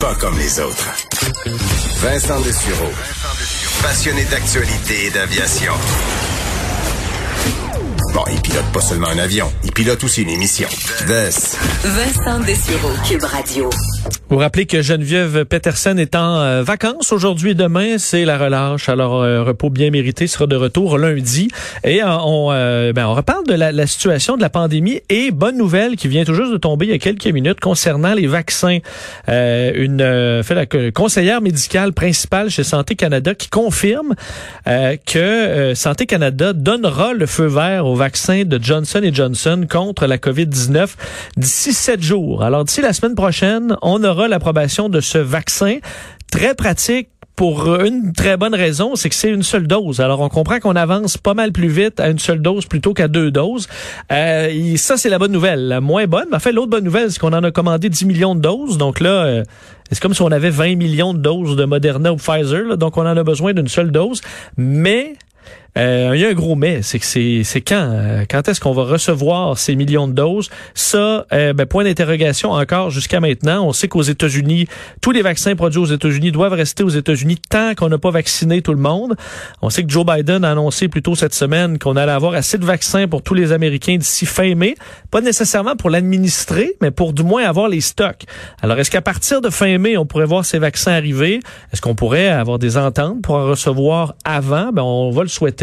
Pas comme les autres. Vincent Dessureau. Passionné d'actualité et d'aviation. Bon, il pilote pas seulement un avion, il pilote aussi une émission. Vincent Dessureau, Cube Radio. Vous rappelez que Geneviève Peterson est en euh, vacances aujourd'hui et demain, c'est la relâche. Alors, un repos bien mérité sera de retour lundi. Et euh, on, euh, ben, on reparle de la, situation de la pandémie et bonne nouvelle qui vient tout juste de tomber il y a quelques minutes concernant les vaccins. une fait, la conseillère médicale principale chez Santé Canada qui confirme que Santé Canada donnera le feu vert au vaccin de Johnson Johnson contre la COVID-19 d'ici sept jours. Alors, d'ici la semaine prochaine, on aura l'approbation de ce vaccin très pratique pour une très bonne raison, c'est que c'est une seule dose. Alors, on comprend qu'on avance pas mal plus vite à une seule dose plutôt qu'à deux doses. Euh, ça, c'est la bonne nouvelle. La moins bonne, mais en fait, l'autre bonne nouvelle, c'est qu'on en a commandé 10 millions de doses. Donc là, euh, c'est comme si on avait 20 millions de doses de Moderna ou Pfizer. donc, on en a besoin d'une seule dose. Mais euh, il y a un gros mais, c'est que c'est quand euh, quand est-ce qu'on va recevoir ces millions de doses? Ça, euh, ben, point d'interrogation encore jusqu'à maintenant. On sait qu'aux États-Unis, tous les vaccins produits aux États-Unis doivent rester aux États-Unis tant qu'on n'a pas vacciné tout le monde. On sait que Joe Biden a annoncé plus tôt cette semaine qu'on allait avoir assez de vaccins pour tous les Américains d'ici fin mai, pas nécessairement pour l'administrer, mais pour du moins avoir les stocks. Alors, est-ce qu'à partir de fin mai, on pourrait voir ces vaccins arriver? Est-ce qu'on pourrait avoir des ententes pour en recevoir avant? Ben, on va le souhaiter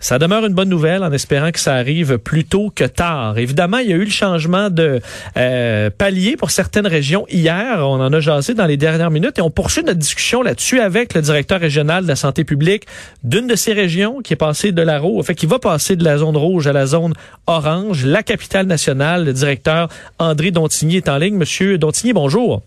ça demeure une bonne nouvelle en espérant que ça arrive plus tôt que tard. Évidemment, il y a eu le changement de euh, palier pour certaines régions hier. On en a jasé dans les dernières minutes et on poursuit notre discussion là-dessus avec le directeur régional de la santé publique d'une de ces régions qui est passé de la fait qui va passer de la zone rouge à la zone orange, la capitale nationale. Le directeur André Dontigny est en ligne. Monsieur Dontigny, bonjour.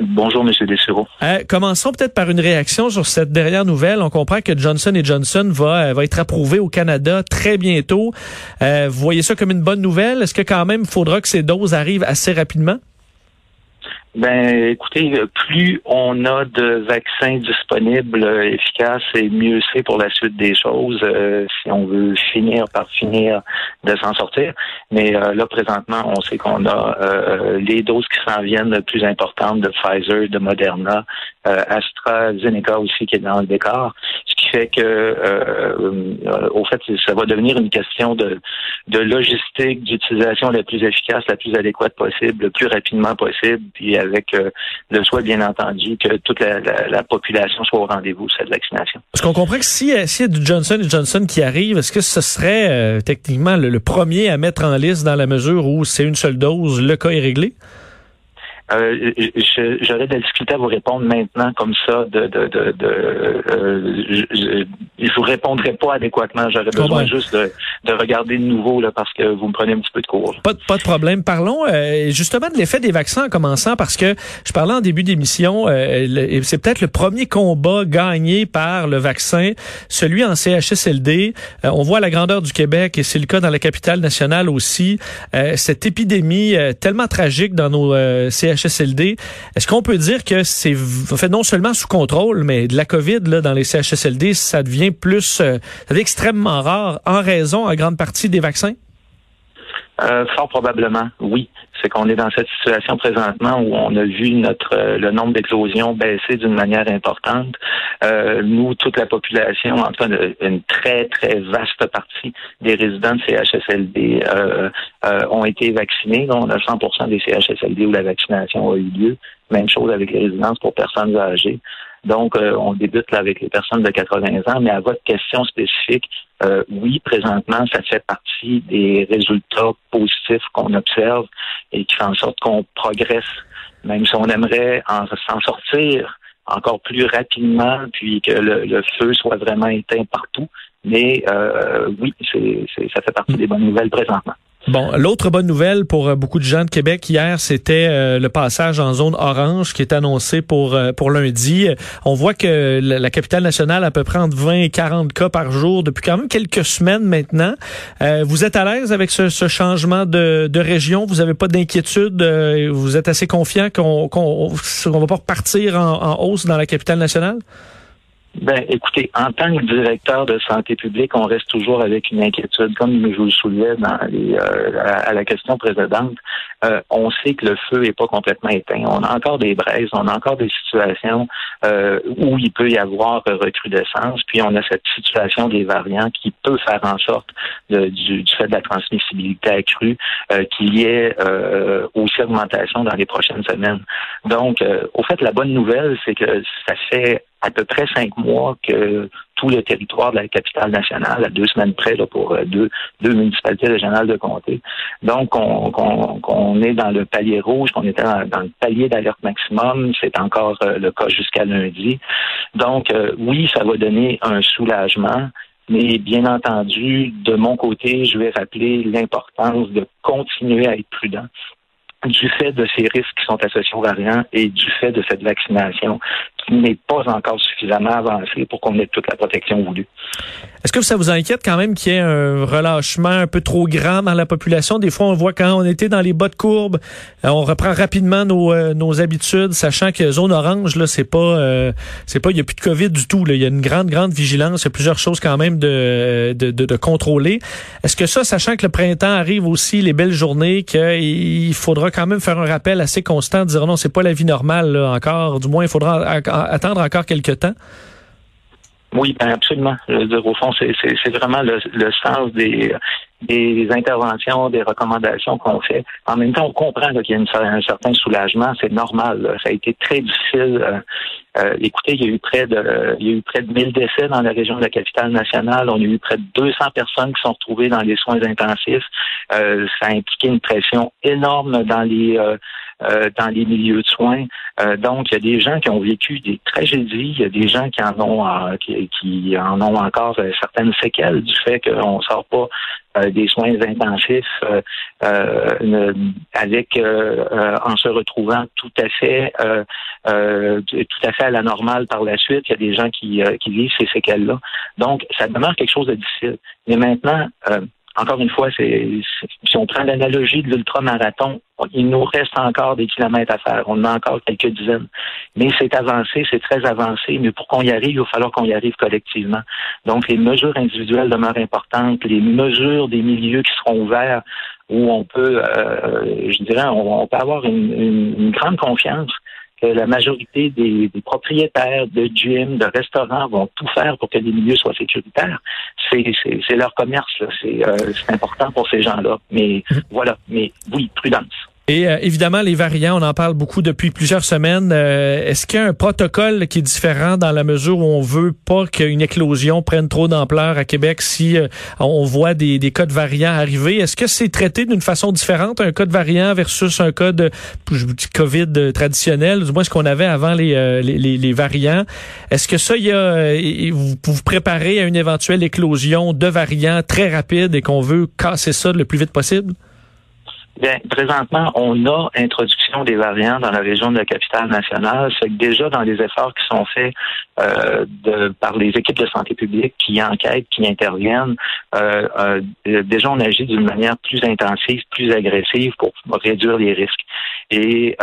Bonjour, Monsieur Dessureau. Euh, commençons peut-être par une réaction sur cette dernière nouvelle. On comprend que Johnson Johnson va, euh, va être approuvé au Canada très bientôt. Euh, vous voyez ça comme une bonne nouvelle? Est-ce que quand même faudra que ces doses arrivent assez rapidement? Ben, écoutez, plus on a de vaccins disponibles, euh, efficaces, et mieux c'est pour la suite des choses, euh, si on veut finir par finir de s'en sortir. Mais euh, là, présentement, on sait qu'on a les doses qui s'en viennent les plus importantes de Pfizer, de Moderna, AstraZeneca aussi qui est dans le décor fait que, euh, euh, au fait, ça va devenir une question de, de logistique, d'utilisation la plus efficace, la plus adéquate possible, le plus rapidement possible, puis avec euh, le souhait, bien entendu, que toute la, population soit au rendez-vous cette vaccination. Est-ce qu'on comprend que si, s'il y a du Johnson Johnson qui arrive, est-ce que ce serait techniquement le premier à mettre en liste dans la mesure où c'est une seule dose, le cas est réglé? Euh, J'aurais de la difficulté à vous répondre maintenant comme ça. De, de, de, de euh, je, je, vous répondrai pas adéquatement. J'aurais besoin juste de, de, regarder de nouveau là, parce que vous me prenez un petit peu de cours. Pas, pas de problème. Parlons euh, justement de l'effet des vaccins en commençant parce que je parlais en début d'émission. Euh, c'est peut-être le premier combat gagné par le vaccin, celui en CHSLD. Euh, on voit la grandeur du Québec et c'est le cas dans la capitale nationale aussi. cette épidémie tellement tragique dans nos CHSLD Est-ce qu'on peut dire que c'est fait non seulement sous contrôle, mais de la COVID là, dans les CHSLD, ça devient plus, euh, extrêmement rare en raison, en grande partie, des vaccins? Euh, fort probablement, oui. C'est qu'on est dans cette situation présentement où on a vu notre euh, le nombre d'explosions baisser d'une manière importante. Euh, nous, toute la population, en tout cas une très, très vaste partie des résidents de CHSLD euh, ont été vaccinés. On a 100 des CHSLD où la vaccination a eu lieu. Même chose avec les résidences pour personnes âgées. Donc, euh, on débute là avec les personnes de 80 ans, mais à votre question spécifique, euh, oui, présentement, ça fait partie des résultats positifs qu'on observe et qui font en sorte qu'on progresse, même si on aimerait s'en sortir encore plus rapidement, puis que le, feu soit vraiment éteint partout. Mais euh, oui, c'est, ça fait partie des bonnes nouvelles présentement. Bon, l'autre bonne nouvelle pour euh, beaucoup de gens de Québec hier, c'était euh, le passage en zone orange qui est annoncé pour euh, pour lundi. On voit que la, capitale nationale a à peu près entre 20 et 40 cas par jour depuis quand même quelques semaines maintenant. vous êtes à l'aise avec ce, ce changement de, de, région? Vous n'avez pas d'inquiétude? Vous êtes assez confiant qu'on qu'on va pas repartir en, en hausse dans la capitale nationale? Ben, écoutez, en tant que directeur de santé publique, on reste toujours avec une inquiétude, comme je vous le soulevais dans les, euh, à, la question précédente. Euh, on sait que le feu n'est pas complètement éteint. On a encore des braises, on a encore des situations euh, où il peut y avoir recrudescence, puis on a cette situation des variants qui peut faire en sorte du, du, fait de la transmissibilité accrue qu'il y ait aussi augmentation dans les prochaines semaines. Donc, au fait, la bonne nouvelle, c'est que ça fait à peu près cinq mois que tout le territoire de la capitale nationale, à deux semaines près là, pour euh, deux, deux municipalités régionales de comté. Donc, on, est dans le palier rouge, qu'on était dans, le palier d'alerte maximum. C'est encore euh, le cas jusqu'à lundi. Donc, euh, oui, ça va donner un soulagement. Mais bien entendu, de mon côté, je vais rappeler l'importance de continuer à être prudent du fait de ces risques qui sont associés aux variants et du fait de cette vaccination n'est pas encore suffisamment avancée pour qu'on ait toute la protection voulue. Est-ce que ça vous inquiète quand même qu'il y ait un relâchement un peu trop grand dans la population? Des fois, on voit quand on était dans les bas de courbe, euh, on reprend rapidement nos, euh, nos habitudes, sachant que zone orange, là, c'est pas, euh, c'est pas, il y a plus de COVID du tout. Là. Il y a une grande, grande vigilance. Il y a plusieurs choses quand même de, de, de, de contrôler. Est-ce que ça, sachant que le printemps arrive aussi, les belles journées, qu'il faudra quand même faire un rappel assez constant, dire non, c'est pas la vie normale là, encore. Du moins, il faudra attendre encore quelques temps? Oui, ben absolument. au fond, c'est vraiment le, sens des, des interventions, des recommandations qu'on fait. En même temps, on comprend qu'il y a un certain soulagement. C'est normal. Ça a été très difficile. Euh, euh, écoutez, il y a eu près de il y a eu près de 1000 décès dans la région de la capitale nationale. On a eu près de 200 personnes qui sont retrouvées dans les soins intensifs. Euh, ça a impliqué une pression énorme dans les euh, dans les milieux de soins. Euh, donc, il y a des gens qui ont vécu des tragédies, il y a des gens qui en ont euh, qui, en ont encore certaines séquelles du fait qu'on ne sort pas des soins intensifs avec en se retrouvant tout à fait tout à fait la normale par la suite. Il y a des gens qui, qui vivent ces séquelles-là. Donc, ça demeure quelque chose de difficile. Mais maintenant, encore une fois, c'est si on prend l'analogie de l'ultramarathon, il nous reste encore des kilomètres à faire. On en a encore quelques dizaines. Mais c'est avancé, c'est très avancé. Mais pour qu'on y arrive, il va falloir qu'on y arrive collectivement. Donc, les mesures individuelles demeurent importantes. Les mesures des milieux qui seront ouverts, où on peut, euh, je dirais, on, peut avoir une grande confiance la majorité des, propriétaires de gyms, de restaurants vont tout faire pour que les milieux soient sécuritaires. C'est leur commerce, euh, c'est important pour ces gens-là. Mais mmh. voilà, mais oui, prudence. Et euh, évidemment, les variants, on en parle beaucoup depuis plusieurs semaines. Euh, est-ce qu'il y a un protocole qui est différent dans la mesure où on veut pas qu'une éclosion prenne trop d'ampleur à Québec si euh, on voit des, des, cas de variants arriver? Est-ce que c'est traité d'une façon différente, un cas de variant versus un cas de je dis, COVID traditionnel, du moins ce qu'on avait avant les, les, les, variants? Est-ce que ça, il y a, vous vous préparez à une éventuelle éclosion de variants très rapide et qu'on veut casser ça le plus vite possible? Bien, présentement, on a introduction des variants dans la région de la capitale nationale. C'est que déjà dans les efforts qui sont faits euh, de, par les équipes de santé publique qui enquêtent, qui interviennent, euh, euh, déjà on agit d'une manière plus intensive, plus agressive pour réduire les risques. Et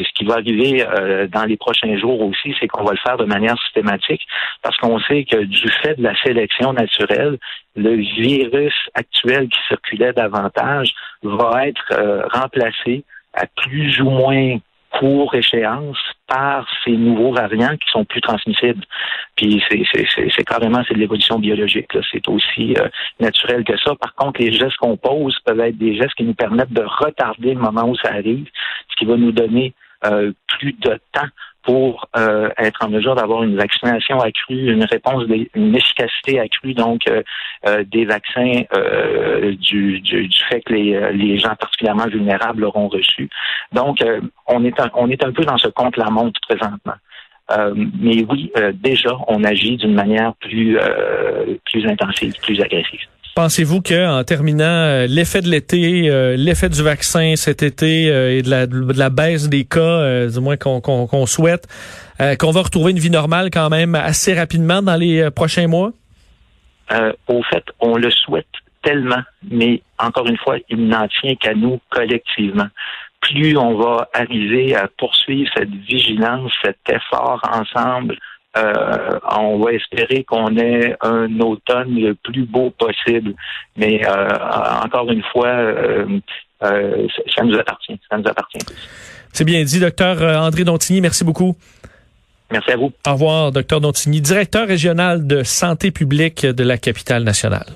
euh, ce qui va arriver dans les prochains jours aussi, c'est qu'on va le faire de manière systématique parce qu'on sait que du fait de la sélection naturelle, le virus actuel qui circulait davantage va être euh, remplacé à plus ou moins court échéance par ces nouveaux variants qui sont plus transmissibles. Puis c'est carrément c'est de l'évolution biologique. C'est aussi euh, naturel que ça. Par contre, les gestes qu'on pose peuvent être des gestes qui nous permettent de retarder le moment où ça arrive, ce qui va nous donner euh, plus de temps pour euh, être en mesure d'avoir une vaccination accrue, une réponse, une efficacité accrue, donc euh, euh, des vaccins du, du, fait que les, les gens particulièrement vulnérables l'auront reçu. Donc, on est un, on est un peu dans ce compte-la-montre présentement. mais oui, déjà, on agit d'une manière plus, plus intensive, plus agressive. Pensez-vous qu'en terminant, euh, l'effet de l'été, euh, l'effet du vaccin cet été euh, et de la, de la, baisse des cas, du moins qu'on souhaite, qu'on va retrouver une vie normale quand même assez rapidement dans les prochains mois? au fait, on le souhaite tellement, mais encore une fois, il n'en tient qu'à nous collectivement. Plus on va arriver à poursuivre cette vigilance, cet effort ensemble, on va espérer qu'on ait un automne le plus beau possible. Mais encore une fois, ça nous appartient. Ça nous appartient. C'est bien dit, docteur André Dontigny. Merci beaucoup. Merci à vous. Au revoir, docteur Dontigny, directeur régional de santé publique de la capitale nationale.